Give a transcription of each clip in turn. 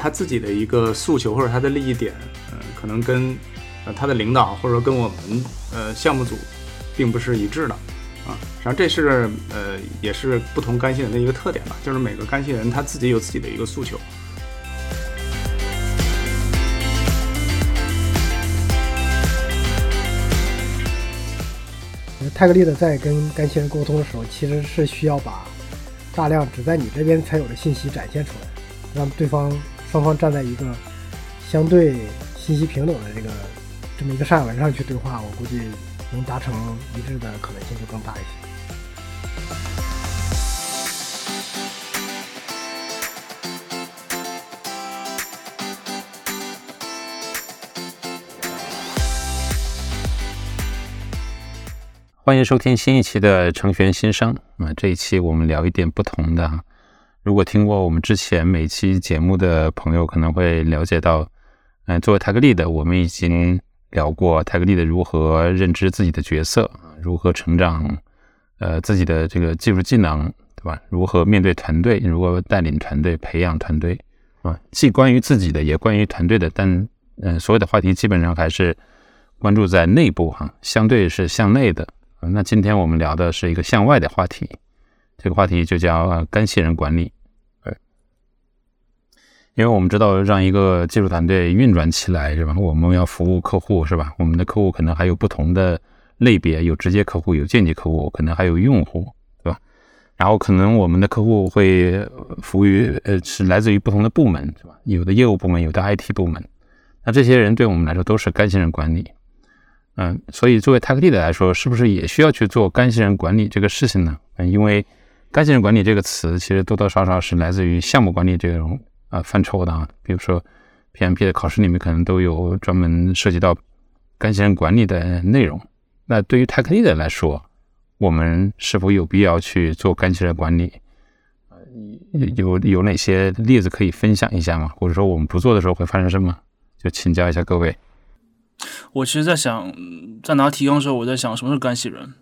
他自己的一个诉求或者他的利益点，嗯，可能跟呃他的领导或者说跟我们呃项目组并不是一致的啊。实际上这是呃也是不同干系人的一个特点吧，就是每个干系人他自己有自己的一个诉求。泰格利的在跟干系人沟通的时候，其实是需要把大量只在你这边才有的信息展现出来，让对方双方站在一个相对信息平等的这个这么一个上文上去对话，我估计能达成一致的可能性就更大一些。欢迎收听新一期的程序员新生啊！这一期我们聊一点不同的哈。如果听过我们之前每期节目的朋友，可能会了解到，嗯，作为泰格利的，我们已经聊过泰格利的如何认知自己的角色如何成长，呃，自己的这个技术技能，对吧？如何面对团队，如何带领团队，培养团队，啊，既关于自己的，也关于团队的，但嗯，所有的话题基本上还是关注在内部哈，相对是向内的。那今天我们聊的是一个向外的话题，这个话题就叫干系人管理。对，因为我们知道，让一个技术团队运转起来，是吧？我们要服务客户，是吧？我们的客户可能还有不同的类别，有直接客户，有间接客户，可能还有用户，对吧？然后可能我们的客户会服务于呃，是来自于不同的部门，是吧？有的业务部门，有的 IT 部门。那这些人对我们来说都是干系人管理。嗯，所以作为泰克利的来说，是不是也需要去做干系人管理这个事情呢？嗯，因为干系人管理这个词其实多多少少是来自于项目管理这种啊范畴的啊。比如说 PMP 的考试里面可能都有专门涉及到干系人管理的内容。那对于泰克利的来说，我们是否有必要去做干系人管理？有有哪些例子可以分享一下吗？或者说我们不做的时候会发生什么？就请教一下各位。我其实，在想，在拿提纲的时候，我在想什么是干系人。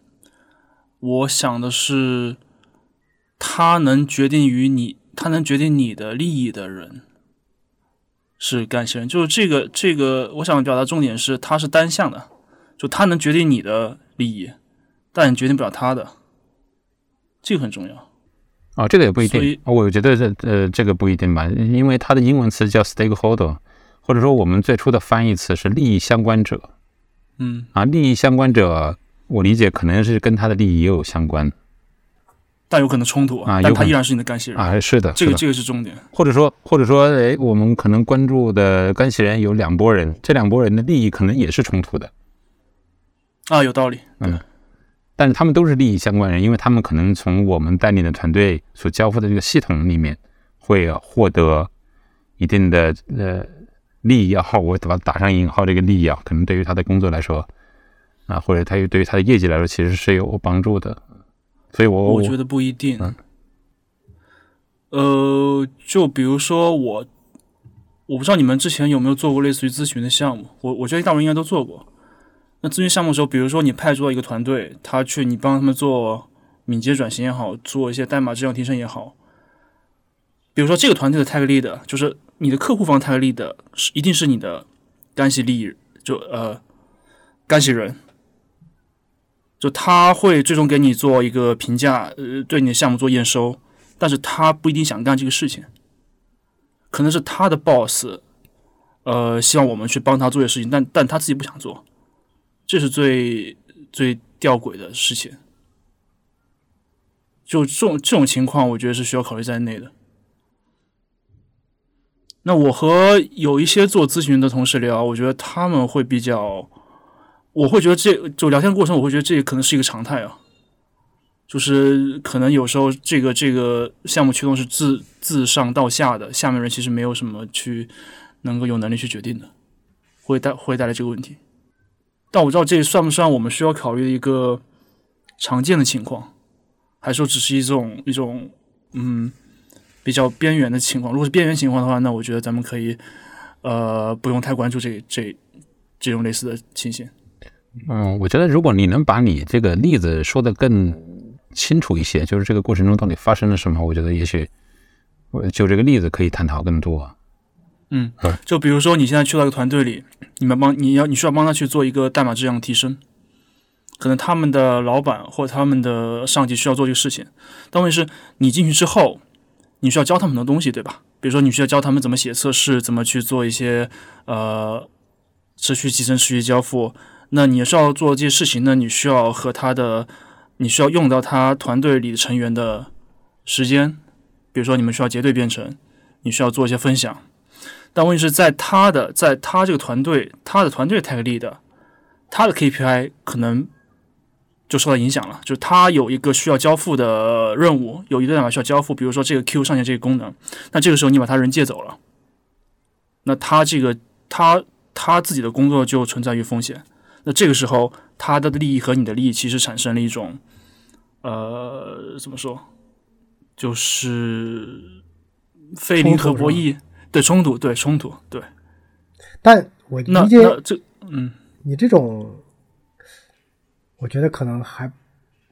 我想的是，他能决定于你，他能决定你的利益的人，是干系人。就是这个，这个，我想表达重点是，他是单向的，就他能决定你的利益，但你决定不了他的，这个很重要。啊，这个也不一定。我觉得这呃，这个不一定吧，因为它的英文词叫 stakeholder。或者说，我们最初的翻译词是利益相关者，嗯啊，利益相关者，我理解可能是跟他的利益也有相关，但有可能冲突啊，但他依然是你的干系人啊，是的，这个这个是重点。或者说，或者说，哎，我们可能关注的干系人有两拨人，这两拨人的利益可能也是冲突的，啊，有道理，嗯，但是他们都是利益相关人，因为他们可能从我们带领的团队所交付的这个系统里面会获得一定的呃。利益啊好，我把它打上引号，这个利益啊，可能对于他的工作来说，啊，或者他对于他的业绩来说，其实是有帮助的。所以，我我觉得不一定。呃，就比如说我，我不知道你们之前有没有做过类似于咨询的项目。我我觉得大部分应该都做过。那咨询项目的时候，比如说你派出了一个团队，他去你帮他们做敏捷转型也好，做一些代码质量提升也好。比如说这个团队的 tag lead 就是。你的客户方 tag lead 是一定是你的干系利益，就呃干系人，就他会最终给你做一个评价，呃，对你的项目做验收，但是他不一定想干这个事情，可能是他的 boss，呃，希望我们去帮他做些事情，但但他自己不想做，这是最最吊诡的事情。就这种这种情况，我觉得是需要考虑在内的。那我和有一些做咨询的同事聊，我觉得他们会比较，我会觉得这就聊天过程，我会觉得这可能是一个常态啊，就是可能有时候这个这个项目驱动是自自上到下的，下面人其实没有什么去能够有能力去决定的，会带会带来这个问题。但我知道这算不算我们需要考虑的一个常见的情况，还是说只是一种一种嗯。比较边缘的情况，如果是边缘情况的话，那我觉得咱们可以，呃，不用太关注这这这种类似的情形。嗯，我觉得如果你能把你这个例子说的更清楚一些，就是这个过程中到底发生了什么，我觉得也许我就这个例子可以探讨更多。嗯嗯，就比如说你现在去到一个团队里，你们帮你要你需要帮他去做一个代码质量提升，可能他们的老板或他们的上级需要做这个事情，但问题是你进去之后，你需要教他们很多东西，对吧？比如说你需要教他们怎么写测试，怎么去做一些呃持续集成、持续交付。那你是要做这些事情呢，你需要和他的，你需要用到他团队里的成员的时间，比如说你们需要结对编程，你需要做一些分享。但问题是在他的，在他这个团队，他的团队 tag lead，他的 KPI 可能就受到影响了。就是他有一个需要交付的任务，有一个代码需要交付，比如说这个 Q 上线这个功能，那这个时候你把他人借走了，那他这个他他自己的工作就存在于风险。那这个时候，他的利益和你的利益其实产生了一种，呃，怎么说，就是费林和博弈。的冲突，对冲突，对。但我理解那这，嗯，你这种，我觉得可能还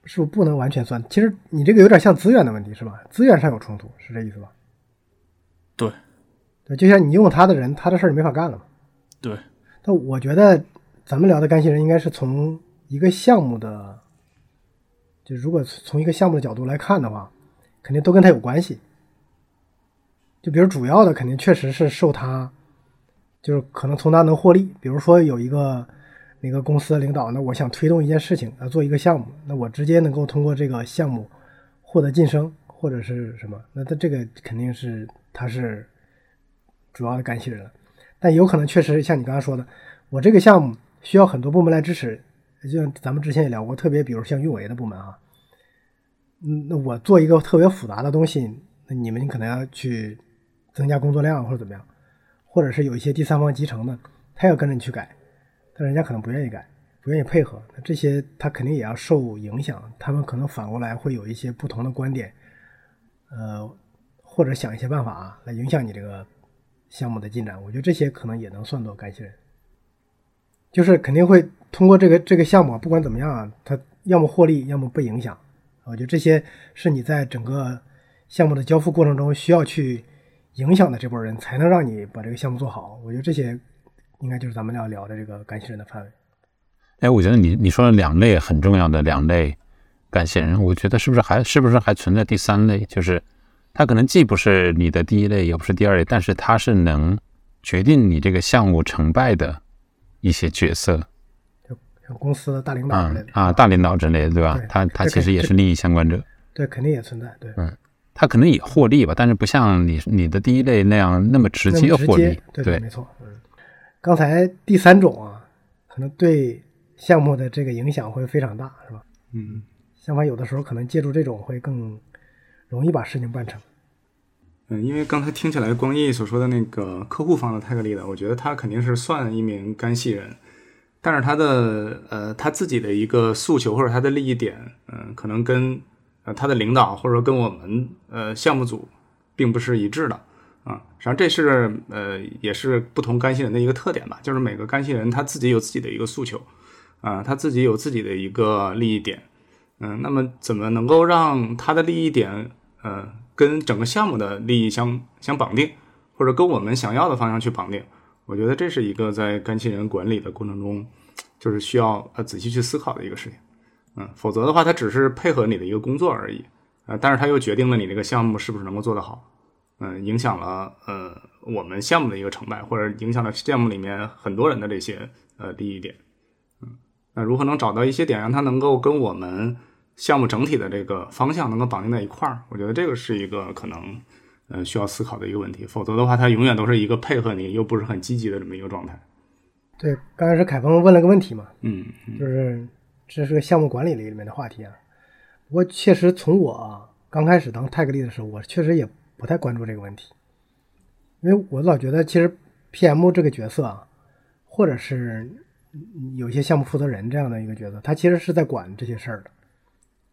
是不能完全算。其实你这个有点像资源的问题，是吧？资源上有冲突，是这意思吧？对，对，就像你用他的人，他的事儿你没法干了嘛。对。但我觉得咱们聊的干系人应该是从一个项目的，就如果从一个项目的角度来看的话，肯定都跟他有关系。就比如主要的肯定确实是受他，就是可能从他能获利。比如说有一个那个公司的领导，那我想推动一件事情啊，做一个项目，那我直接能够通过这个项目获得晋升或者是什么，那他这个肯定是他是主要的干系人。但有可能确实像你刚才说的，我这个项目需要很多部门来支持，就像咱们之前也聊过，特别比如像运维的部门啊，嗯，那我做一个特别复杂的东西，那你们可能要去。增加工作量或者怎么样，或者是有一些第三方集成的，他要跟着你去改，但人家可能不愿意改，不愿意配合，那这些他肯定也要受影响。他们可能反过来会有一些不同的观点，呃，或者想一些办法啊来影响你这个项目的进展。我觉得这些可能也能算作干系人，就是肯定会通过这个这个项目，不管怎么样啊，他要么获利，要么被影响。我觉得这些是你在整个项目的交付过程中需要去。影响的这波人才能让你把这个项目做好。我觉得这些应该就是咱们要聊的这个干系人的范围。哎，我觉得你你说了两类很重要的两类干系人，我觉得是不是还是不是还存在第三类？就是他可能既不是你的第一类，也不是第二类，但是他是能决定你这个项目成败的一些角色，就像公司的大领导之类的啊，大领导之类的，对吧？他他其实也是利益相关者。对，肯定也存在。对，嗯。他可能也获利吧，但是不像你你的第一类那样那么直接获利。对，没错。嗯，刚才第三种啊，可能对项目的这个影响会非常大，是吧？嗯。相反，有的时候可能借助这种会更容易把事情办成。嗯，因为刚才听起来光毅所说的那个客户方的泰格利的，我觉得他肯定是算一名干系人，但是他的呃他自己的一个诉求或者他的利益点，嗯，可能跟。呃，他的领导或者跟我们呃项目组并不是一致的啊，实际上这是呃也是不同干系人的一个特点吧，就是每个干系人他自己有自己的一个诉求啊，他自己有自己的一个利益点，嗯，那么怎么能够让他的利益点呃跟整个项目的利益相相绑定，或者跟我们想要的方向去绑定？我觉得这是一个在干系人管理的过程中，就是需要呃仔细去思考的一个事情。嗯，否则的话，他只是配合你的一个工作而已，呃，但是他又决定了你这个项目是不是能够做得好，嗯，影响了呃我们项目的一个成败，或者影响了项目里面很多人的这些呃利益点，嗯，那如何能找到一些点，让他能够跟我们项目整体的这个方向能够绑定在一块儿？我觉得这个是一个可能呃需要思考的一个问题，否则的话，它永远都是一个配合你又不是很积极的这么一个状态。对，刚开始凯峰问了个问题嘛，嗯，就是。这是个项目管理里里面的话题啊，不过确实从我刚开始当 tag lead 的时候，我确实也不太关注这个问题，因为我老觉得其实 PM 这个角色啊，或者是有些项目负责人这样的一个角色，他其实是在管这些事儿的，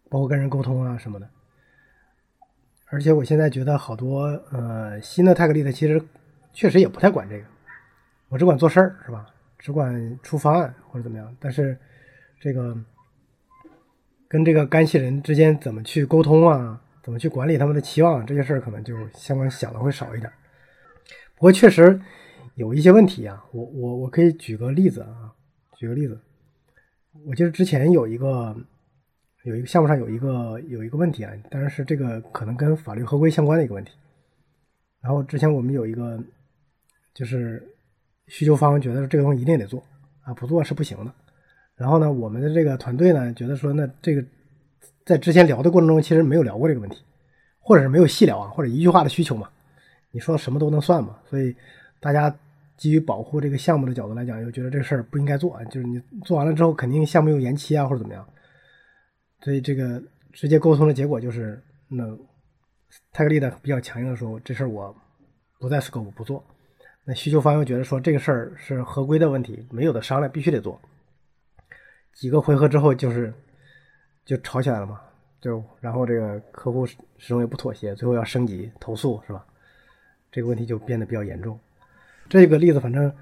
包括跟人沟通啊什么的。而且我现在觉得好多呃新的 tag lead 其实确实也不太管这个，我只管做事儿是吧？只管出方案或者怎么样，但是。这个跟这个干系人之间怎么去沟通啊？怎么去管理他们的期望？这些事儿可能就相关想的会少一点。不过确实有一些问题啊，我我我可以举个例子啊，举个例子，我记得之前有一个有一个项目上有一个有一个问题啊，当然是这个可能跟法律合规相关的一个问题。然后之前我们有一个就是需求方觉得这个东西一定得做啊，不做是不行的。然后呢，我们的这个团队呢觉得说，那这个在之前聊的过程中其实没有聊过这个问题，或者是没有细聊啊，或者一句话的需求嘛。你说什么都能算嘛？所以大家基于保护这个项目的角度来讲，又觉得这事儿不应该做，就是你做完了之后，肯定项目又延期啊，或者怎么样。所以这个直接沟通的结果就是，那泰格利的比较强硬的说，这事儿我不在 scope 不做。那需求方又觉得说，这个事儿是合规的问题，没有的商量，必须得做。几个回合之后，就是就吵起来了嘛，就然后这个客户始终也不妥协，最后要升级投诉，是吧？这个问题就变得比较严重。这个例子，反正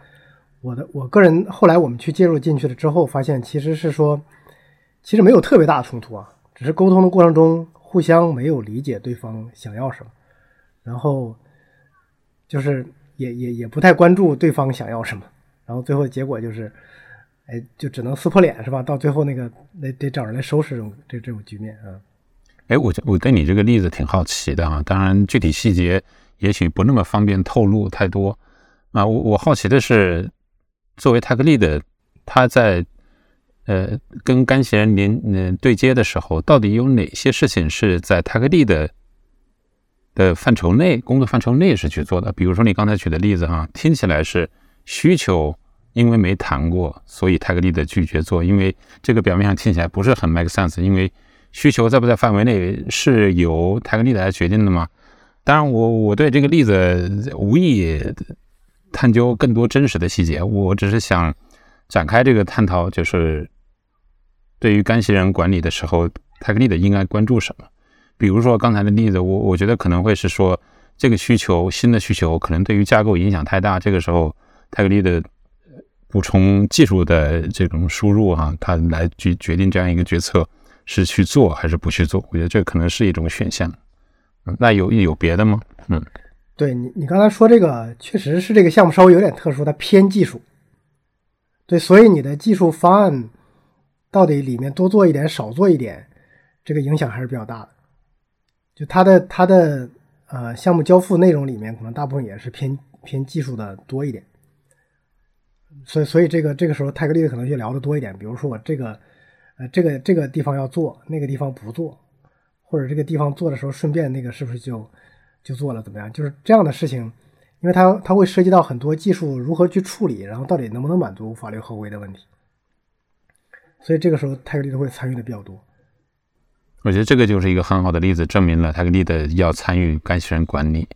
我的我个人后来我们去介入进去了之后，发现其实是说，其实没有特别大的冲突啊，只是沟通的过程中互相没有理解对方想要什么，然后就是也也也不太关注对方想要什么，然后最后结果就是，哎，就只能撕破脸是吧？到最后那个那得找人来收拾这种这这种局面啊。哎，我我对你这个例子挺好奇的啊，当然具体细节。也许不那么方便透露太多啊！我我好奇的是，作为泰格利的，他在呃跟干系人连嗯对接的时候，到底有哪些事情是在泰格利的的范畴内、工作范畴内是去做的？比如说你刚才举的例子哈，听起来是需求因为没谈过，所以泰格利的拒绝做，因为这个表面上听起来不是很 make sense，因为需求在不在范围内是由泰格利来决定的吗？当然，我我对这个例子无意探究更多真实的细节，我只是想展开这个探讨，就是对于干系人管理的时候，泰格利的应该关注什么？比如说刚才的例子，我我觉得可能会是说，这个需求新的需求可能对于架构影响太大，这个时候泰格利的补充技术的这种输入哈，他来去决定这样一个决策是去做还是不去做，我觉得这可能是一种选项。那有有别的吗？嗯，对你，你刚才说这个确实是这个项目稍微有点特殊，它偏技术。对，所以你的技术方案到底里面多做一点、少做一点，这个影响还是比较大的。就它的它的呃项目交付内容里面，可能大部分也是偏偏技术的多一点。所以所以这个这个时候泰格利的可能就聊的多一点，比如说我这个呃这个这个地方要做，那个地方不做。或者这个地方做的时候，顺便那个是不是就就做了？怎么样？就是这样的事情，因为它它会涉及到很多技术如何去处理，然后到底能不能满足法律合规的问题，所以这个时候泰格利都会参与的比较多。我觉得这个就是一个很好的例子，证明了泰格利的要参与干系人管理，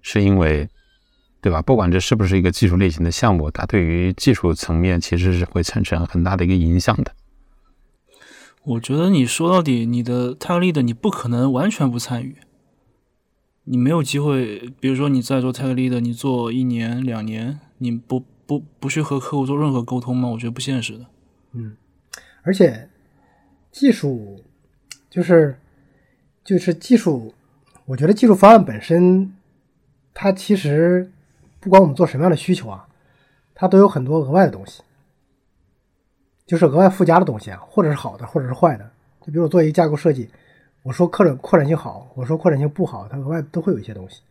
是因为对吧？不管这是不是一个技术类型的项目，它对于技术层面其实是会产生很大的一个影响的。我觉得你说到底，你的泰格利的你不可能完全不参与，你没有机会。比如说你在做泰格利的，你做一年两年，你不不不去和客户做任何沟通吗？我觉得不现实的。嗯，而且技术就是就是技术，我觉得技术方案本身，它其实不管我们做什么样的需求啊，它都有很多额外的东西。就是额外附加的东西啊，或者是好的，或者是坏的。就比如做一个架构设计，我说扩展扩展性好，我说扩展性不好，它额外都会有一些东西。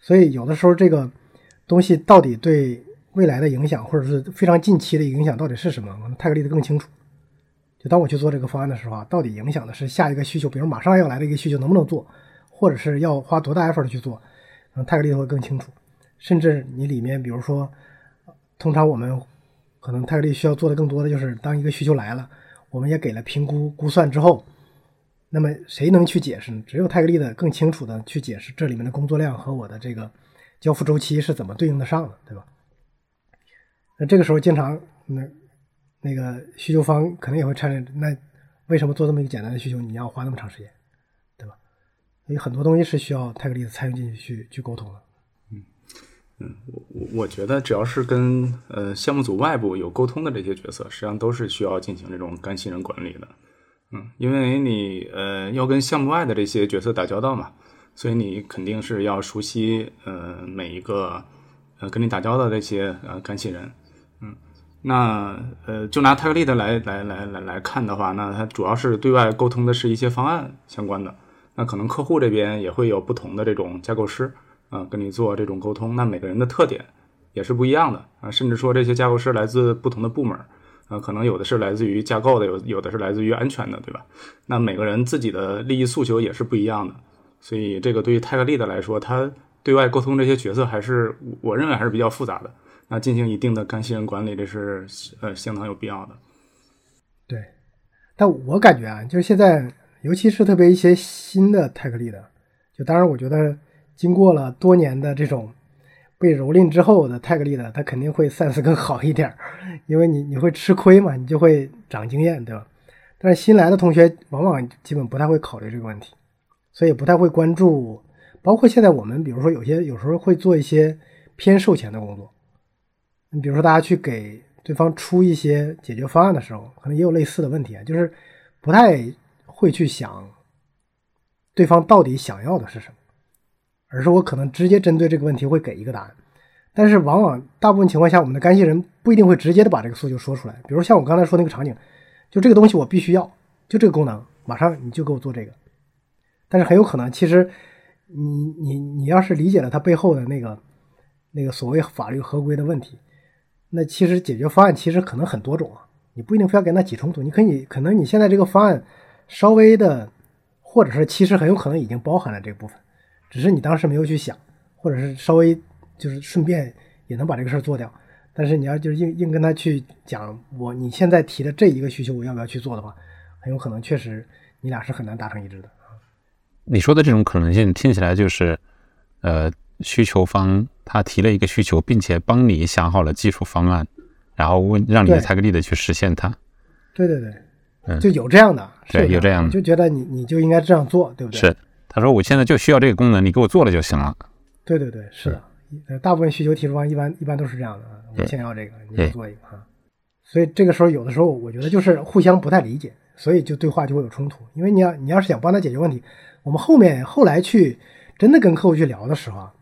所以有的时候这个东西到底对未来的影响，或者是非常近期的影响到底是什么，可能泰格利的更清楚。就当我去做这个方案的时候啊，到底影响的是下一个需求，比如马上要来的一个需求能不能做，或者是要花多大 effort 去做，嗯，泰格利会更清楚。甚至你里面，比如说，通常我们。可能泰格利需要做的更多的就是，当一个需求来了，我们也给了评估估算之后，那么谁能去解释呢？只有泰格利的更清楚的去解释这里面的工作量和我的这个交付周期是怎么对应的上的，对吧？那这个时候经常那那个需求方可能也会产生，那为什么做这么一个简单的需求，你要花那么长时间，对吧？有很多东西是需要泰格利的参与进去去去沟通的。嗯，我我我觉得只要是跟呃项目组外部有沟通的这些角色，实际上都是需要进行这种干系人管理的。嗯，因为你呃要跟项目外的这些角色打交道嘛，所以你肯定是要熟悉呃每一个呃跟你打交道的这些呃干系人，嗯，那呃就拿泰格利的来来来来来看的话，那它主要是对外沟通的是一些方案相关的，那可能客户这边也会有不同的这种架构师啊、跟你做这种沟通，那每个人的特点也是不一样的啊，甚至说这些架构师来自不同的部门。啊，可能有的是来自于架构的，有有的是来自于安全的，对吧？那每个人自己的利益诉求也是不一样的，所以这个对于泰格利的来说，他对外沟通这些角色还是我认为还是比较复杂的。那进行一定的干系人管理，这是呃相当有必要的。对，但我感觉啊，就是现在，尤其是特别一些新的泰格利的，就当然我觉得经过了多年的这种被蹂躏之后的泰格利的，他肯定会 sense 更好一点，因为你你会吃亏嘛，你就会长经验，对吧？但是新来的同学往往基本不太会考虑这个问题，所以不太会关注。包括现在我们，比如说有些有时候会做一些偏售前的工作，你比如说大家去给对方出一些解决方案的时候，可能也有类似的问题啊，就是不太会去想对方到底想要的是什么，而是我可能直接针对这个问题会给一个答案。但是往往大部分情况下，我们的干系人不一定会直接的把这个诉求说出来。比如像我刚才说那个场景，就这个东西我必须要，就这个功能，马上你就给我做这个。但是很有可能，其实你你你要是理解了它背后的那个那个所谓法律合规的问题，那其实解决方案其实可能很多种啊，你不一定非要跟他起冲突，你可以可能你现在这个方案稍微的，或者是其实很有可能已经包含了这部分，只是你当时没有去想，或者是稍微就是顺便也能把这个事儿做掉。但是你要就是硬硬跟他去讲我你现在提的这一个需求我要不要去做的话，很有可能确实你俩是很难达成一致的。你说的这种可能性听起来就是，呃，需求方他提了一个需求，并且帮你想好了技术方案，然后问让你的对泰格利的去实现它。对对对，嗯就有这样的，是对有这样的就觉得你你就应该这样做，对不对？是，他说我现在就需要这个功能，你给我做了就行了。对对对，是的，呃，大部分需求提出方一般一般都是这样的啊，我对先要这个，你做一个啊。所以这个时候有的时候我觉得就是互相不太理解，所以就对话就会有冲突。因为你要你要是想帮他解决问题，我们后面后来去真的跟客户去聊的时候啊，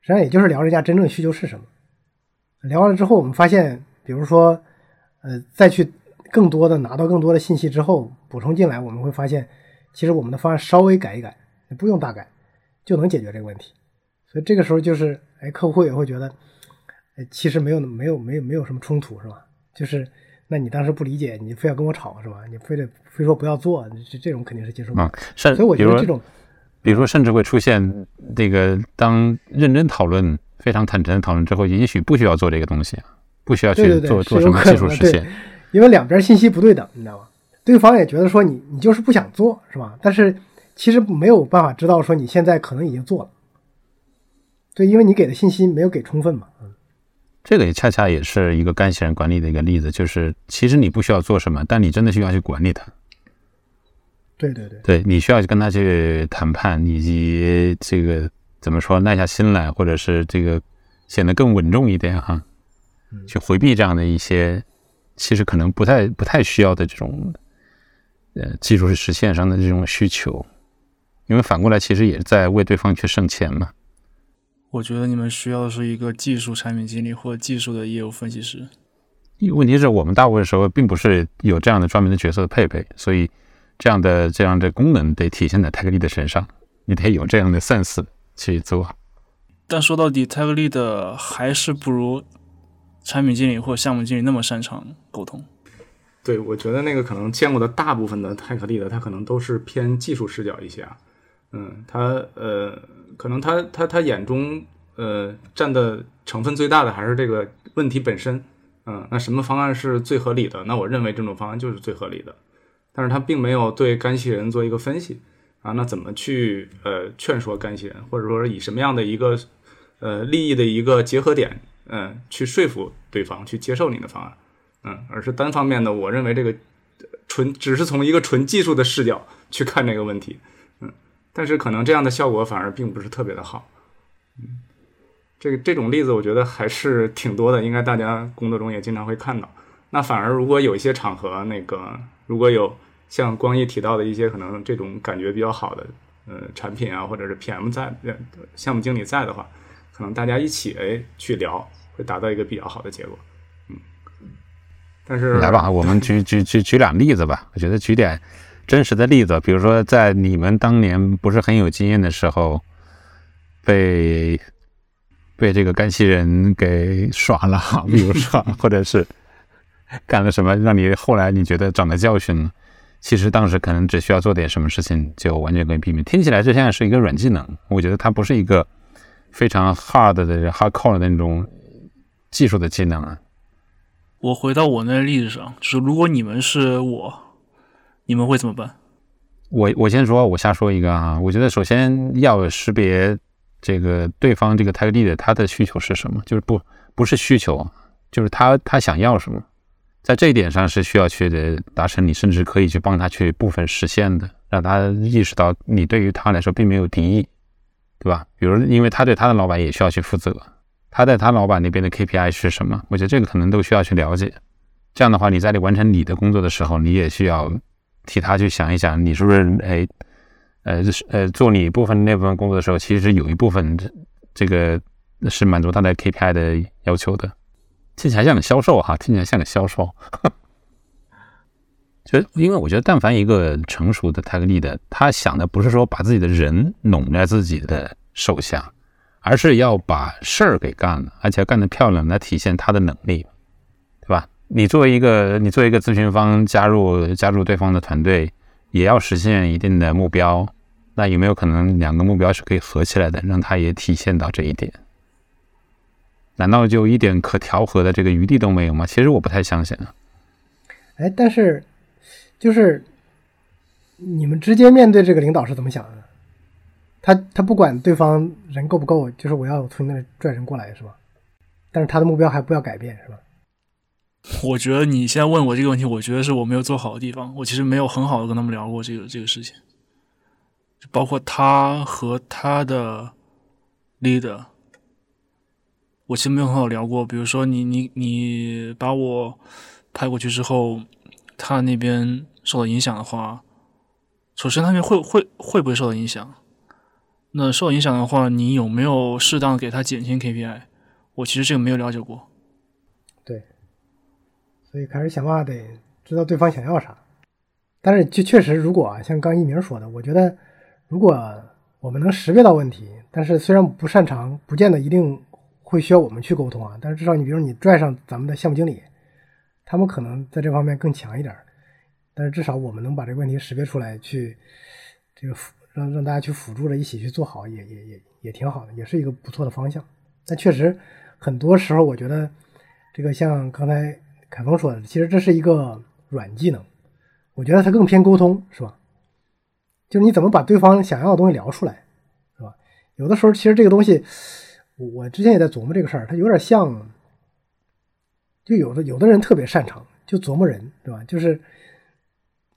实际上也就是聊人家真正需求是什么。聊完了之后，我们发现，比如说，呃，再去更多的拿到更多的信息之后补充进来，我们会发现，其实我们的方案稍微改一改，不用大改，就能解决这个问题。所以这个时候就是，哎，客户也会觉得，哎，其实没有没有没有没有什么冲突，是吧？就是，那你当时不理解，你非要跟我吵，是吧？你非得非说不要做，这这种肯定是接受不了啊。，甚所以我觉得这种，比如说，甚至会出现这个当认真讨论、非常坦诚的讨论之后，也许不需要做这个东西，不需要去做做什么技术实现。因为两边信息不对等，你知道吗？对方也觉得说你你就是不想做，是吧？但是其实没有办法知道说你现在可能已经做了，对，因为你给的信息没有给充分嘛。嗯这个也恰恰也是一个干系人管理的一个例子，就是其实你不需要做什么，但你真的需要去管理它。对对对，对你需要跟他去谈判，以及这个怎么说耐下心来，或者是这个显得更稳重一点哈，嗯去回避这样的一些其实可能不太不太需要的这种呃技术实现上的这种需求，因为反过来其实也是在为对方去省钱嘛。我觉得你们需要的是一个技术产品经理或技术的业务分析师。问题是我们大部分时候并不是有这样的专门的角色的配备，所以这样的这样的功能得体现在泰格利的身上，你得有这样的 sense 去做。但说到底，泰格利的还是不如产品经理或项目经理那么擅长沟通。对，我觉得那个可能见过的大部分的泰克利的，他可能都是偏技术视角一些啊。嗯，他呃，可能他他他眼中呃占的成分最大的还是这个问题本身。嗯，那什么方案是最合理的？那我认为这种方案就是最合理的。但是他并没有对干系人做一个分析啊，那怎么去呃劝说干系人，或者说以什么样的一个呃利益的一个结合点，嗯、去说服对方去接受你的方案。嗯，而是单方面的，我认为这个纯只是从一个纯技术的视角去看这个问题，嗯，但是可能这样的效果反而并不是特别的好，嗯，这个这种例子我觉得还是挺多的，应该大家工作中也经常会看到。那反而如果有一些场合，那个如果有像光一提到的一些可能这种感觉比较好的呃产品啊，或者是 PM 在项目经理在的话，可能大家一起哎去聊，会达到一个比较好的结果。嗯，但是来吧，我们举举举举两例子吧。我觉得举点真实的例子，比如说在你们当年不是很有经验的时候，被被这个干系人给耍了，比如说，或者是干了什么让你后来你觉得长了教训，其实当时可能只需要做点什么事情就完全可以避免。听起来这像是一个软技能，我觉得它不是一个非常 hard 的 hard core 的那种技术的技能啊。我回到我那个例子上，就是如果你们是我，你们会怎么办？我我先说，我瞎说一个啊。我觉得首先要识别这个对方这个 tag lead 他的需求是什么，就是不不是需求，就是他他想要什么，在这一点上是需要去的达成，你甚至可以去帮他去部分实现的，让他意识到你对于他来说并没有敌意，对吧？比如因为他对他的老板也需要去负责。他在他老板那边的 KPI 是什么？我觉得这个可能都需要去了解。这样的话，你在你完成你的工作的时候，你也需要替他去想一想，你是不是哎，呃，呃，做你部分那部分工作的时候，其实有一部分这个是满足他的 KPI 的要求的。听起来像个销售哈，听起来像个销售。就因为我觉得，但凡一个成熟的 tag lead，他想的不是说把自己的人拢在自己的手下。而是要把事儿给干了，而且要干得漂亮，来体现他的能力，对吧？你作为一个，你作为一个咨询方加入加入对方的团队，也要实现一定的目标。那有没有可能两个目标是可以合起来的，让他也体现到这一点？难道就一点可调和的这个余地都没有吗？其实我不太相信啊。哎，但是就是你们直接面对这个领导是怎么想的？他他不管对方人够不够，就是我要从那里拽人过来，是吧？但是他的目标还不要改变，是吧？我觉得你现在问我这个问题，我觉得是我没有做好的地方。我其实没有很好的跟他们聊过这个这个事情，包括他和他的 leader，我其实没有很好聊过。比如说，你你你把我派过去之后，他那边受到影响的话，首先那边会会会不会受到影响？那受到影响的话，你有没有适当给他减轻 KPI？我其实这个没有了解过。所以开始想办法得知道对方想要啥。但是就确实，如果啊，像刚一鸣说的，我觉得如果我们能识别到问题，但是虽然不擅长，不见得一定会需要我们去沟通啊。但是至少你比如你拽上咱们的项目经理，他们可能在这方面更强一点。但是至少我们能把这个问题识别出来，去这个辅。让让大家去辅助着一起去做好，也也也也挺好的，也是一个不错的方向。但确实，很多时候我觉得，这个像刚才凯峰说的，其实这是一个软技能。我觉得它更偏沟通，是吧？就是你怎么把对方想要的东西聊出来，是吧？有的时候其实这个东西，我之前也在琢磨这个事儿，它有点像，就有的有的人特别擅长就琢磨人，对吧？就是，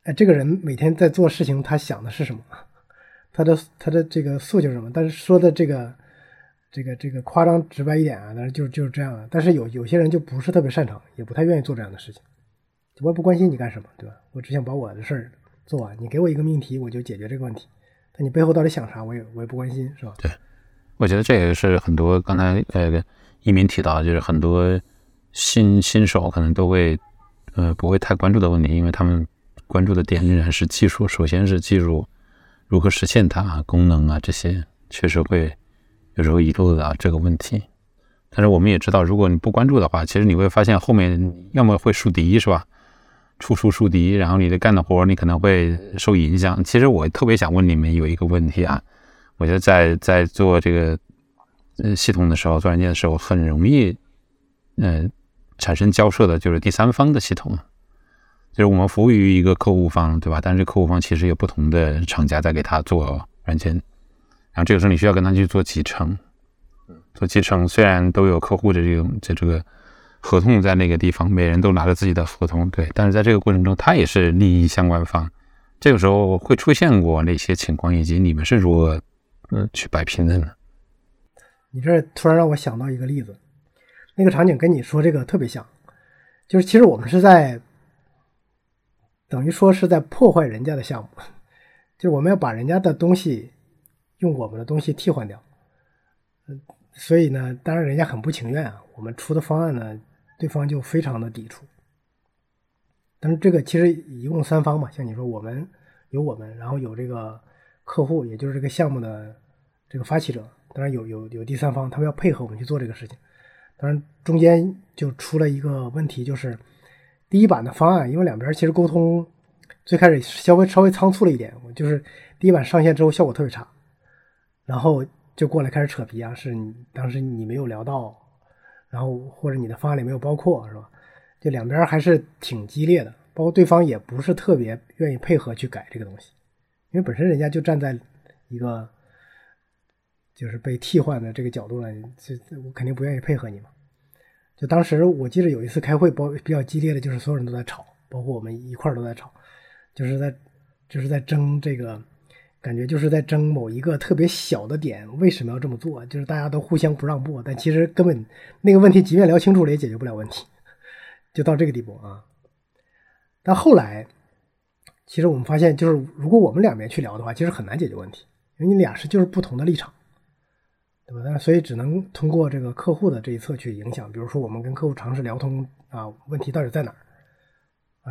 哎，这个人每天在做事情，他想的是什么？他的他的这个诉求是什么？但是说的这个这个这个夸张直白一点啊，但是就就是这样的。但是有有些人就不是特别擅长，也不太愿意做这样的事情。我也不关心你干什么，对吧？我只想把我的事儿做完。你给我一个命题，我就解决这个问题。但你背后到底想啥，我也我也不关心，是吧？对，我觉得这也是很多刚才呃一鸣提到，就是很多新新手可能都会呃不会太关注的问题，因为他们关注的点仍然是技术，首先是技术。如何实现它功能啊？这些确实会有时候遗漏的这个问题。但是我们也知道，如果你不关注的话，其实你会发现后面要么会树敌，是吧？处处树敌，然后你的干的活你可能会受影响。其实我特别想问你们有一个问题啊，我觉得在在做这个呃系统的时候，做软件的时候，很容易嗯产生交涉的，就是第三方的系统。就是我们服务于一个客户方，对吧？但是客户方其实有不同的厂家在给他做软件，然后这个时候你需要跟他去做集成，做集成。虽然都有客户的这种这这个合同在那个地方，每人都拿着自己的合同，对。但是在这个过程中，他也是利益相关方。这个时候会出现过哪些情况，以及你们是如何嗯去摆平的呢？你这突然让我想到一个例子，那个场景跟你说这个特别像，就是其实我们是在。等于说是在破坏人家的项目，就是我们要把人家的东西用我们的东西替换掉。嗯所以呢，当然人家很不情愿啊，我们出的方案呢，对方就非常的抵触。但是这个其实一共三方嘛，像你说我们有我们，然后有这个客户，也就是这个项目的这个发起者，当然有有有第三方，他们要配合我们去做这个事情。当然中间就出了一个问题，就是第一版的方案，因为两边其实沟通最开始稍微稍微仓促了一点，就是第一版上线之后效果特别差，然后就过来开始扯皮啊，是你当时你没有聊到，然后或者你的方案里没有包括，是吧？就两边还是挺激烈的，包括对方也不是特别愿意配合去改这个东西，因为本身人家就站在一个就是被替换的这个角度来，这我肯定不愿意配合你嘛。就当时我记得有一次开会，包比较激烈的就是所有人都在吵，包括我们一块儿都在吵，就是在就是在争这个，感觉就是在争某一个特别小的点，为什么要这么做？就是大家都互相不让步，但其实根本那个问题，即便聊清楚了，也解决不了问题。就到这个地步啊！但后来，其实我们发现，就是如果我们两边去聊的话，其实很难解决问题，因为你俩是就是不同的立场，对吧？但所以只能通过这个客户的这一侧去影响，比如说我们跟客户尝试聊通啊，问题到底在哪儿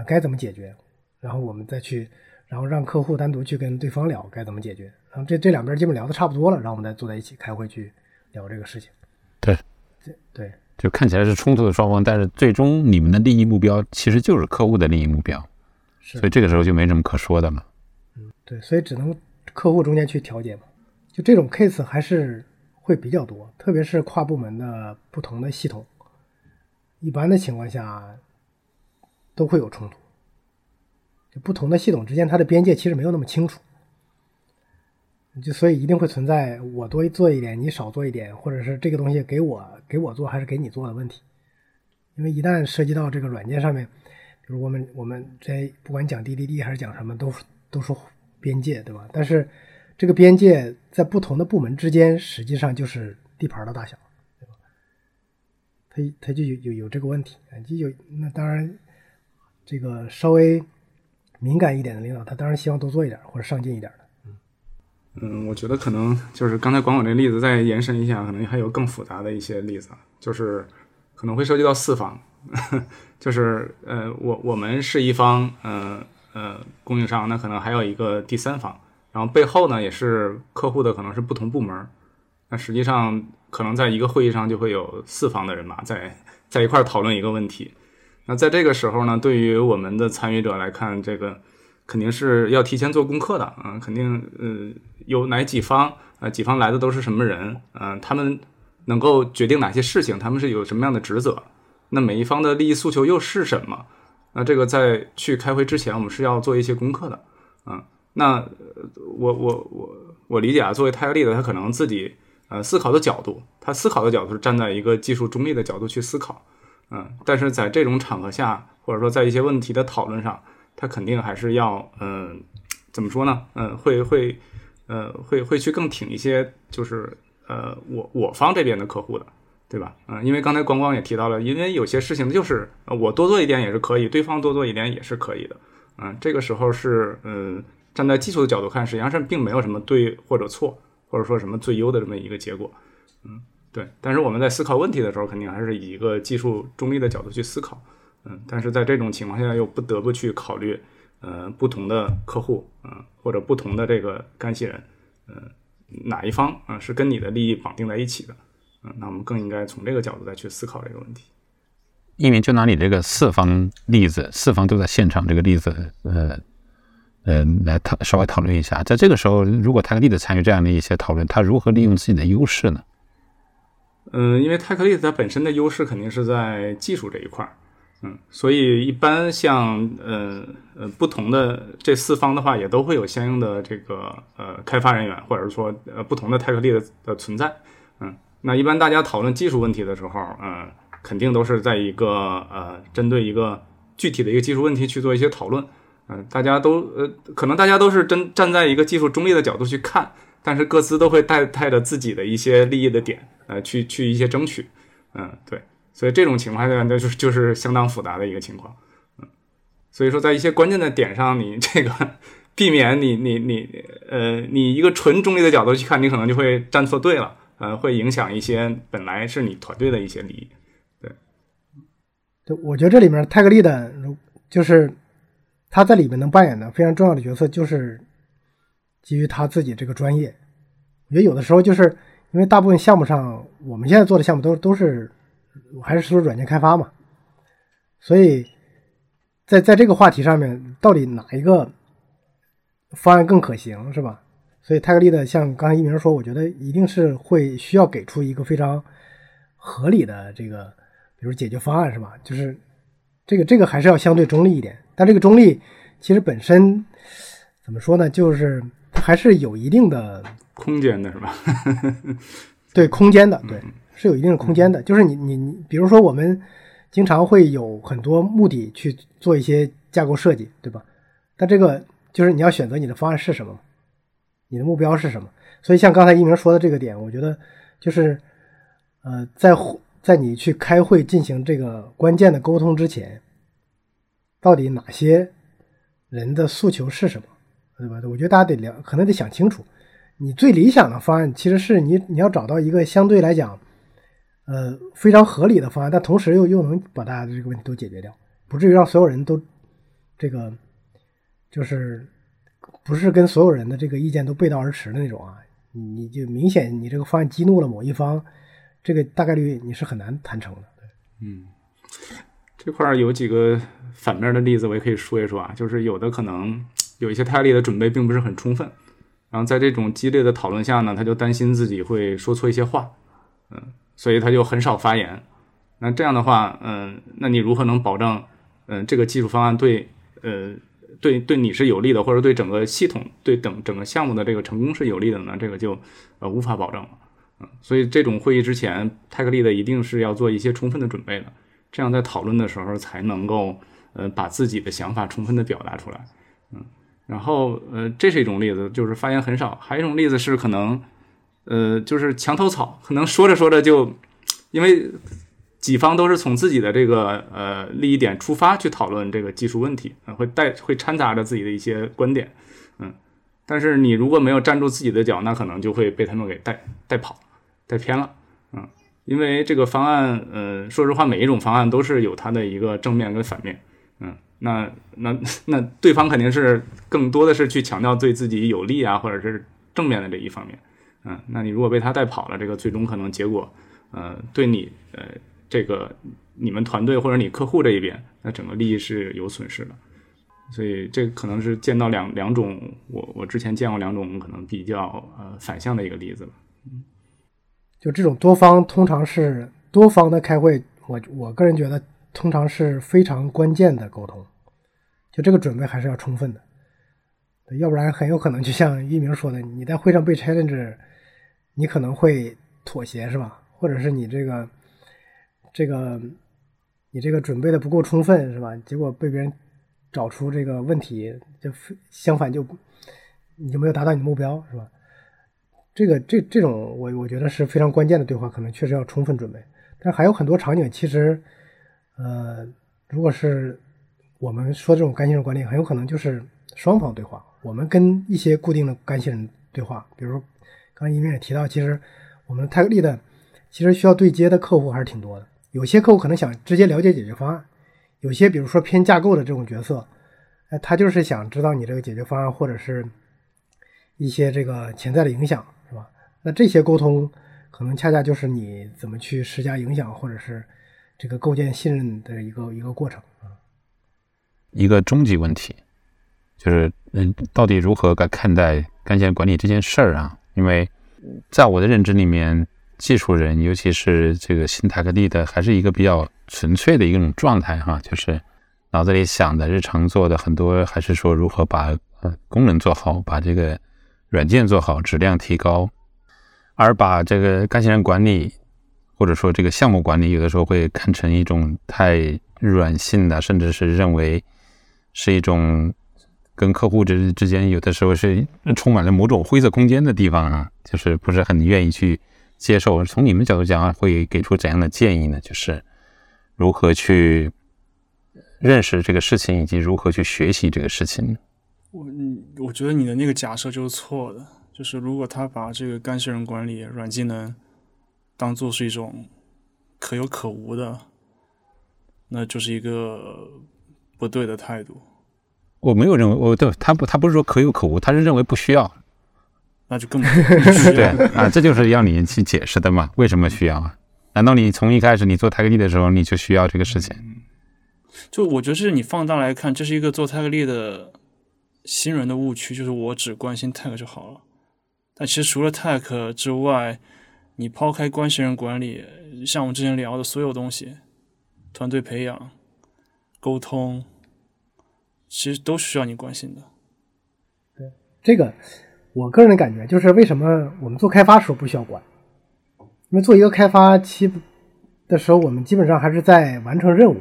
啊，该怎么解决，然后我们再去，然后让客户单独去跟对方聊该怎么解决，然后这这两边基本聊的差不多了，然后我们再坐在一起开会去聊这个事情。对，这对。就看起来是冲突的双方，但是最终你们的利益目标其实就是客户的利益目标，所以这个时候就没什么可说的嘛。嗯，对，所以只能客户中间去调解嘛。就这种 case 还是会比较多，特别是跨部门的不同的系统，一般的情况下都会有冲突。就不同的系统之间，它的边界其实没有那么清楚。就所以一定会存在我多做一点，你少做一点，或者是这个东西给我给我做还是给你做的问题。因为一旦涉及到这个软件上面，比如我们我们这不管讲滴滴滴还是讲什么，都都说边界，对吧？但是这个边界在不同的部门之间，实际上就是地盘的大小，对吧？它它就有有有这个问题啊，就有那当然这个稍微敏感一点的领导，他当然希望多做一点或者上进一点的。嗯，我觉得可能就是刚才广广这例子再延伸一下，可能还有更复杂的一些例子，就是可能会涉及到四方，就是呃，我我们是一方，呃呃，供应商，那可能还有一个第三方，然后背后呢也是客户的，可能是不同部门，那实际上可能在一个会议上就会有四方的人嘛在在一块讨论一个问题，那在这个时候呢，对于我们的参与者来看，这个肯定是要提前做功课的，啊，肯定呃。有哪几方？呃，几方来的都是什么人？嗯，他们能够决定哪些事情？他们是有什么样的职责？那每一方的利益诉求又是什么？那这个在去开会之前，我们是要做一些功课的。嗯，那我我我我理解啊，作为泰格利的，他可能自己呃思考的角度，他思考的角度是站在一个技术中立的角度去思考。嗯，但是在这种场合下，或者说在一些问题的讨论上，他肯定还是要嗯，怎么说呢？嗯，会会。呃，会会去更挺一些，就是呃，我我方这边的客户的，对吧？嗯，因为刚才光光也提到了，因为有些事情就是我多做一点也是可以，对方多做一点也是可以的。嗯，这个时候是嗯，站在技术的角度看，实际上是并没有什么对或者错，或者说什么最优的这么一个结果。嗯，对。但是我们在思考问题的时候，肯定还是以一个技术中立的角度去思考。嗯，但是在这种情况下，又不得不去考虑。呃，不同的客户，嗯，或者不同的这个干系人，呃，哪一方啊是跟你的利益绑定在一起的？嗯，那我们更应该从这个角度再去思考这个问题。一鸣就拿你这个四方例子，四方都在现场这个例子，呃，呃，来讨稍微讨论一下，在这个时候，如果泰克利的参与这样的一些讨论，他如何利用自己的优势呢？嗯，因为泰克利它本身的优势肯定是在技术这一块儿。嗯，所以一般像呃呃不同的这四方的话，也都会有相应的这个呃开发人员，或者是说呃不同的泰克利的的存在。嗯，那一般大家讨论技术问题的时候，嗯，肯定都是在一个呃针对一个具体的一个技术问题去做一些讨论。嗯，大家都呃可能大家都是真站在一个技术中立的角度去看，但是各自都会带带着自己的一些利益的点，呃去去一些争取。嗯，对。所以这种情况下，那就是就是相当复杂的一个情况，嗯，所以说在一些关键的点上，你这个避免你你你呃你一个纯中立的角度去看，你可能就会站错队了，呃，会影响一些本来是你团队的一些利益。对，我觉得这里面泰格利的，就是他在里面能扮演的非常重要的角色，就是基于他自己这个专业。我觉得有的时候就是因为大部分项目上，我们现在做的项目都都是还是说软件开发嘛，所以在在这个话题上面，到底哪一个方案更可行，是吧？所以泰格利的像刚才一鸣说，我觉得一定是会需要给出一个非常合理的这个。比如解决方案是吧？就是这个这个还是要相对中立一点，但这个中立其实本身怎么说呢？就是还是有一定的空间的是吧？对，空间的，对，是有一定的空间的。就是你你你，比如说我们经常会有很多目的去做一些架构设计，对吧？但这个就是你要选择你的方案是什么，你的目标是什么。所以像刚才一鸣说的这个点，我觉得就是呃，在。在你去开会进行这个关键的沟通之前，到底哪些人的诉求是什么，对吧？我觉得大家得聊，可能得想清楚。你最理想的方案其实是你你要找到一个相对来讲，呃，非常合理的方案，但同时又又能把大家的这个问题都解决掉，不至于让所有人都这个就是不是跟所有人的这个意见都背道而驰的那种啊。你你就明显你这个方案激怒了某一方。这个大概率你是很难谈成的。嗯，这块儿有几个反面的例子，我也可以说一说啊。就是有的可能有一些泰利的准备并不是很充分，然后在这种激烈的讨论下呢，他就担心自己会说错一些话，嗯，所以他就很少发言。那这样的话，嗯，那你如何能保证，嗯，这个技术方案对，呃，对对你是有利的，或者对整个系统、对整整个项目的这个成功是有利的呢？这个就呃无法保证了。嗯，所以这种会议之前，泰克利的一定是要做一些充分的准备的，这样在讨论的时候才能够，呃，把自己的想法充分的表达出来。嗯，然后，呃，这是一种例子，就是发言很少；还有一种例子是可能，呃，就是墙头草，可能说着说着就，因为几方都是从自己的这个呃利益点出发去讨论这个技术问题，会带会掺杂着自己的一些观点。嗯，但是你如果没有站住自己的脚，那可能就会被他们给带带跑。带偏了，嗯，因为这个方案，呃，说实话，每一种方案都是有它的一个正面跟反面，嗯，那那那对方肯定是更多的是去强调对自己有利啊，或者是正面的这一方面，嗯，那你如果被他带跑了，这个最终可能结果，呃，对你，呃，这个你们团队或者你客户这一边，那整个利益是有损失的，所以这可能是见到两两种，我我之前见过两种可能比较呃反向的一个例子了，嗯。就这种多方通常是多方的开会，我我个人觉得通常是非常关键的沟通，就这个准备还是要充分的，要不然很有可能就像一鸣说的，你在会上被 challenge，你可能会妥协是吧？或者是你这个这个你这个准备的不够充分是吧？结果被别人找出这个问题，就相反就你就没有达到你的目标是吧？这个这这种我我觉得是非常关键的对话，可能确实要充分准备。但还有很多场景，其实，呃，如果是我们说这种干系人管理，很有可能就是双方对话。我们跟一些固定的干系人对话，比如刚才一面也提到，其实我们泰格利的其实需要对接的客户还是挺多的。有些客户可能想直接了解解决方案，有些比如说偏架构的这种角色，哎，他就是想知道你这个解决方案或者是一些这个潜在的影响。是吧那这些沟通可能恰恰就是你怎么去施加影响，或者是这个构建信任的一个一个过程啊。一个终极问题就是，嗯，到底如何该看待干线管理这件事儿啊？因为在我的认知里面，技术人，尤其是这个新塔克利的，还是一个比较纯粹的一种状态哈，就是脑子里想的、日常做的很多，还是说如何把呃功能做好，把这个软件做好，质量提高。而把这个干线人管理，或者说这个项目管理，有的时候会看成一种太软性的，甚至是认为是一种跟客户之之间有的时候是充满了某种灰色空间的地方啊，就是不是很愿意去接受。从你们角度讲，会给出怎样的建议呢？就是如何去认识这个事情，以及如何去学习这个事情。我，我觉得你的那个假设就是错的。就是如果他把这个干系人管理软技能当做是一种可有可无的，那就是一个不对的态度。我没有认为，我对他不，他不是说可有可无，他是认为不需要。那就更不需 对要。啊，这就是要你去解释的嘛，为什么需要啊？难道你从一开始你做泰克利的时候你就需要这个事情？就我觉得这是你放大来看，这是一个做 tag 力的新人的误区，就是我只关心 tag 就好了。但其实除了 tag 之外，你抛开关系人管理，像我们之前聊的所有东西，团队培养、沟通，其实都需要你关心的。对这个我个人的感觉就是，为什么我们做开发时候不需要管？因为做一个开发期的时候，我们基本上还是在完成任务。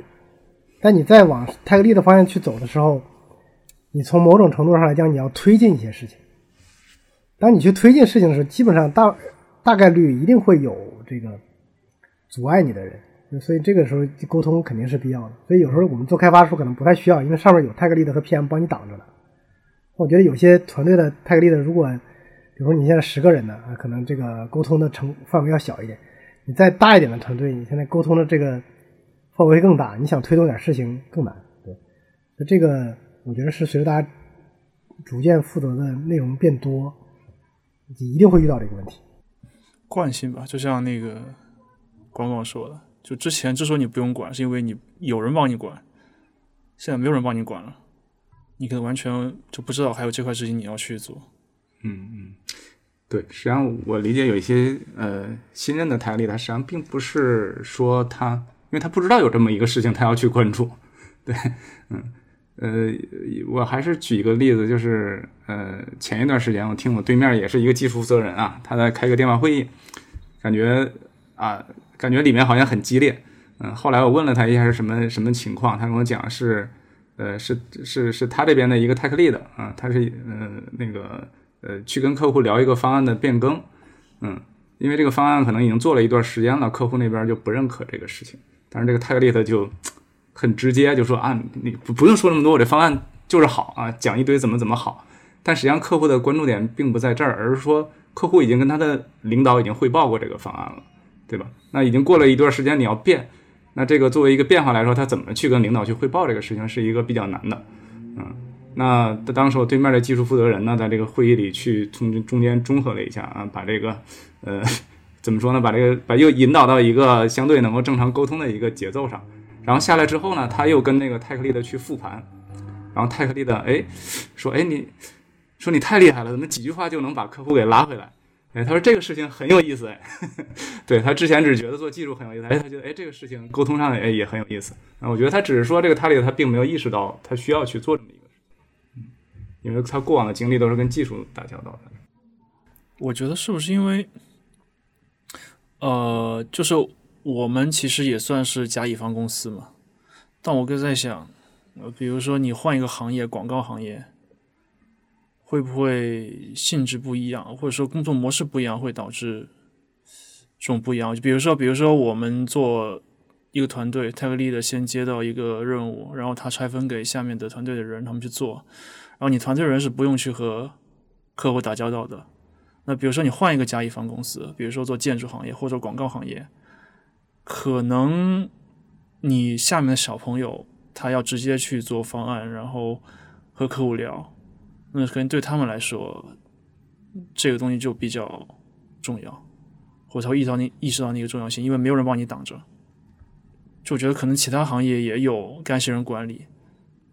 但你再往泰格力的方向去走的时候，你从某种程度上来讲，你要推进一些事情。当你去推进事情的时候，基本上大大概率一定会有这个阻碍你的人，所以这个时候沟通肯定是必要的。所以有时候我们做开发的时候可能不太需要，因为上面有泰格力的和 PM 帮你挡着了。我觉得有些团队的泰格力的，如果比如说你现在十个人呢，可能这个沟通的成范围要小一点。你再大一点的团队，你现在沟通的这个范围更大，你想推动点事情更难。对，那这个我觉得是随着大家逐渐负责的内容变多，你一定会遇到这个问题。惯性吧，就像那个广广说的，就之前之所以你不用管，是因为你有人帮你管，现在没有人帮你管了，你可能完全就不知道还有这块事情你要去做。嗯嗯，对，实际上我理解有一些呃新任的台历，他实际上并不是说他，因为他不知道有这么一个事情，他要去关注。对，嗯呃，我还是举一个例子，就是呃前一段时间我听我对面也是一个技术负责人啊，他在开个电话会议，感觉啊感觉里面好像很激烈。嗯，后来我问了他一下是什么什么情况，他跟我讲是呃是是是他这边的一个 tech lead 啊，他是呃那个。呃，去跟客户聊一个方案的变更，嗯，因为这个方案可能已经做了一段时间了，客户那边就不认可这个事情。但是这个 tech lead 就很直接，就说啊，你不不用说那么多，我这方案就是好啊，讲一堆怎么怎么好。但实际上客户的关注点并不在这儿，而是说客户已经跟他的领导已经汇报过这个方案了，对吧？那已经过了一段时间，你要变，那这个作为一个变化来说，他怎么去跟领导去汇报这个事情，是一个比较难的，嗯。那当时我对面的技术负责人呢，在这个会议里去从中间中和了一下啊，把这个呃 怎么说呢，把这个把又引导到一个相对能够正常沟通的一个节奏上。然后下来之后呢，他又跟那个泰克利的去复盘，然后泰克利的哎说哎你说你太厉害了，怎么几句话就能把客户给拉回来？哎，他说这个事情很有意思哎，对他之前只觉得做技术很有意思，哎他觉得哎这个事情沟通上哎也很有意思。啊，我觉得他只是说这个泰利他并没有意识到他需要去做这么一个事。因为他过往的经历都是跟技术打交道的，我觉得是不是因为，呃，就是我们其实也算是甲乙方公司嘛，但我更在想，呃，比如说你换一个行业，广告行业，会不会性质不一样，或者说工作模式不一样，会导致这种不一样？就比如说，比如说我们做一个团队 t a g lead 先接到一个任务，然后他拆分给下面的团队的人，他们去做。然后你团队人是不用去和客户打交道的。那比如说你换一个甲乙方公司，比如说做建筑行业或者广告行业，可能你下面的小朋友他要直接去做方案，然后和客户聊，那可能对他们来说，这个东西就比较重要，或者会意识到你意识到那个重要性，因为没有人帮你挡着。就我觉得可能其他行业也有干系人管理，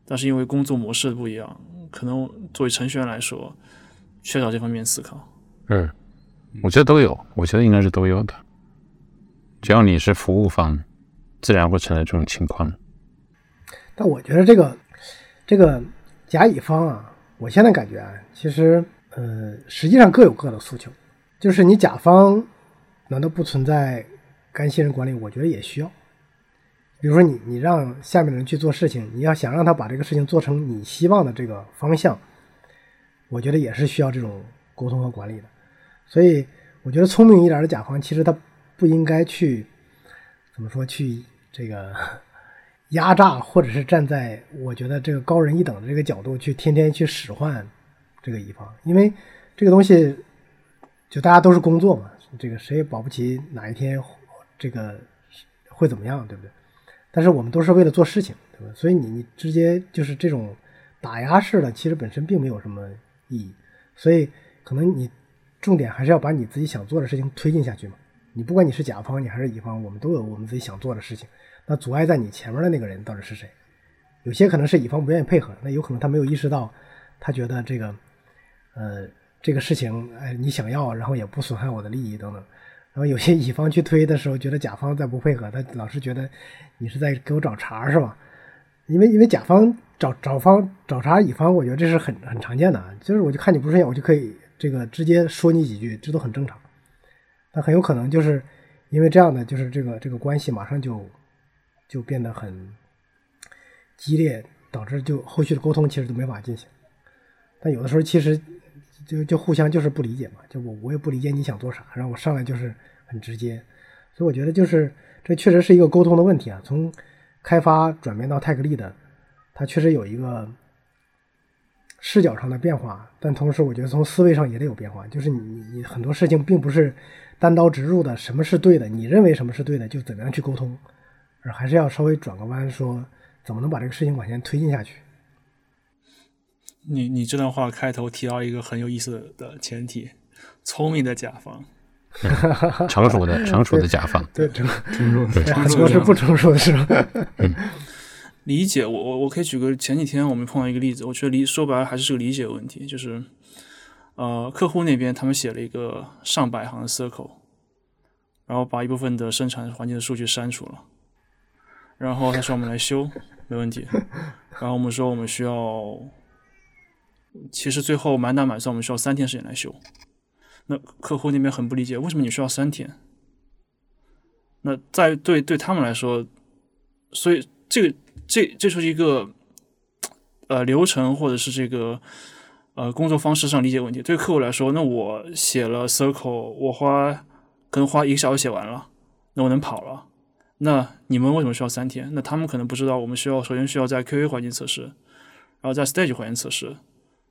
但是因为工作模式不一样。可能作为程序员来说，缺少这方面思考。嗯，我觉得都有，我觉得应该是都有的。只要你是服务方，自然会存在这种情况。但我觉得这个这个甲乙方啊，我现在感觉啊，其实呃，实际上各有各的诉求。就是你甲方难道不存在干新人管理？我觉得也需要。比如说你你让下面的人去做事情，你要想让他把这个事情做成你希望的这个方向，我觉得也是需要这种沟通和管理的。所以我觉得聪明一点的甲方，其实他不应该去怎么说去这个 压榨，或者是站在我觉得这个高人一等的这个角度去天天去使唤这个乙方，因为这个东西就大家都是工作嘛，这个谁也保不齐哪一天这个会怎么样，对不对？但是我们都是为了做事情，对吧？所以你你直接就是这种打压式的，其实本身并没有什么意义。所以可能你重点还是要把你自己想做的事情推进下去嘛。你不管你是甲方你还是乙方，我们都有我们自己想做的事情。那阻碍在你前面的那个人到底是谁？有些可能是乙方不愿意配合，那有可能他没有意识到，他觉得这个呃这个事情哎你想要，然后也不损害我的利益等等。然后有些乙方去推的时候，觉得甲方在不配合，他老是觉得你是在给我找茬是吧？因为因为甲方找找方找茬乙方，我觉得这是很很常见的，就是我就看你不顺眼，我就可以这个直接说你几句，这都很正常。那很有可能就是因为这样的，就是这个这个关系马上就就变得很激烈，导致就后续的沟通其实都没法进行。但有的时候其实。就就互相就是不理解嘛，就我我也不理解你想做啥，然后我上来就是很直接，所以我觉得就是这确实是一个沟通的问题啊。从开发转变到泰格利的，它确实有一个视角上的变化，但同时我觉得从思维上也得有变化，就是你你很多事情并不是单刀直入的，什么是对的，你认为什么是对的就怎么样去沟通，而还是要稍微转个弯，说怎么能把这个事情往前推进下去。你你这段话开头提到一个很有意思的前提，聪明的甲方，成熟的成熟的甲方，对，成熟的，很多是不成熟的是吧？理解，我我我可以举个前几天我们碰到一个例子，我觉得理说白了还是个理解问题，就是呃客户那边他们写了一个上百行的 circle，然后把一部分的生产环境的数据删除了，然后他说我们来修，没问题，然后我们说我们需要。其实最后满打满算，我们需要三天时间来修。那客户那边很不理解，为什么你需要三天？那在对对他们来说，所以这个这这是一个呃流程或者是这个呃工作方式上理解问题。对客户来说，那我写了 circle，我花可能花一个小时写完了，那我能跑了。那你们为什么需要三天？那他们可能不知道，我们需要首先需要在 QA 环境测试，然后在 Stage 环境测试。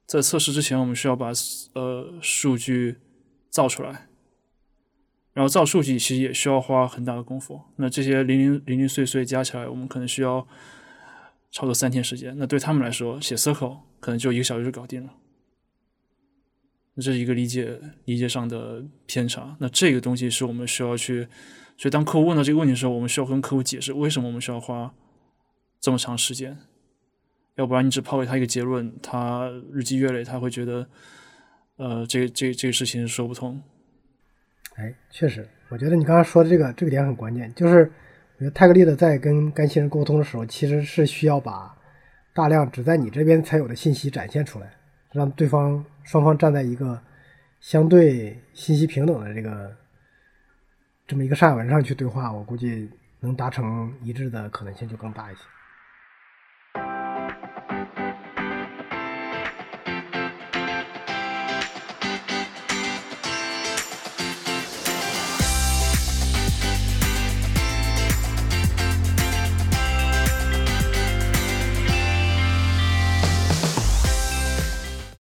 在测试之前，我们需要把呃数据造出来，然后造数据其实也需要花很大的功夫。那这些零零零零碎碎加起来，我们可能需要差不多三天时间。那对他们来说，写 circle 可能就一个小时就搞定了。那这是一个理解理解上的偏差。那这个东西是我们需要去，所以当客户问到这个问题的时候，我们需要跟客户解释为什么我们需要花这么长时间。要不然你只抛给他一个结论，他日积月累，他会觉得，呃，这这这个事情说不通。哎，确实，我觉得你刚刚说的这个这个点很关键，就是泰格利的在跟干新人沟通的时候，其实是需要把大量只在你这边才有的信息展现出来，让对方双方站在一个相对信息平等的这个这么一个上下文上去对话，我估计能达成一致的可能性就更大一些。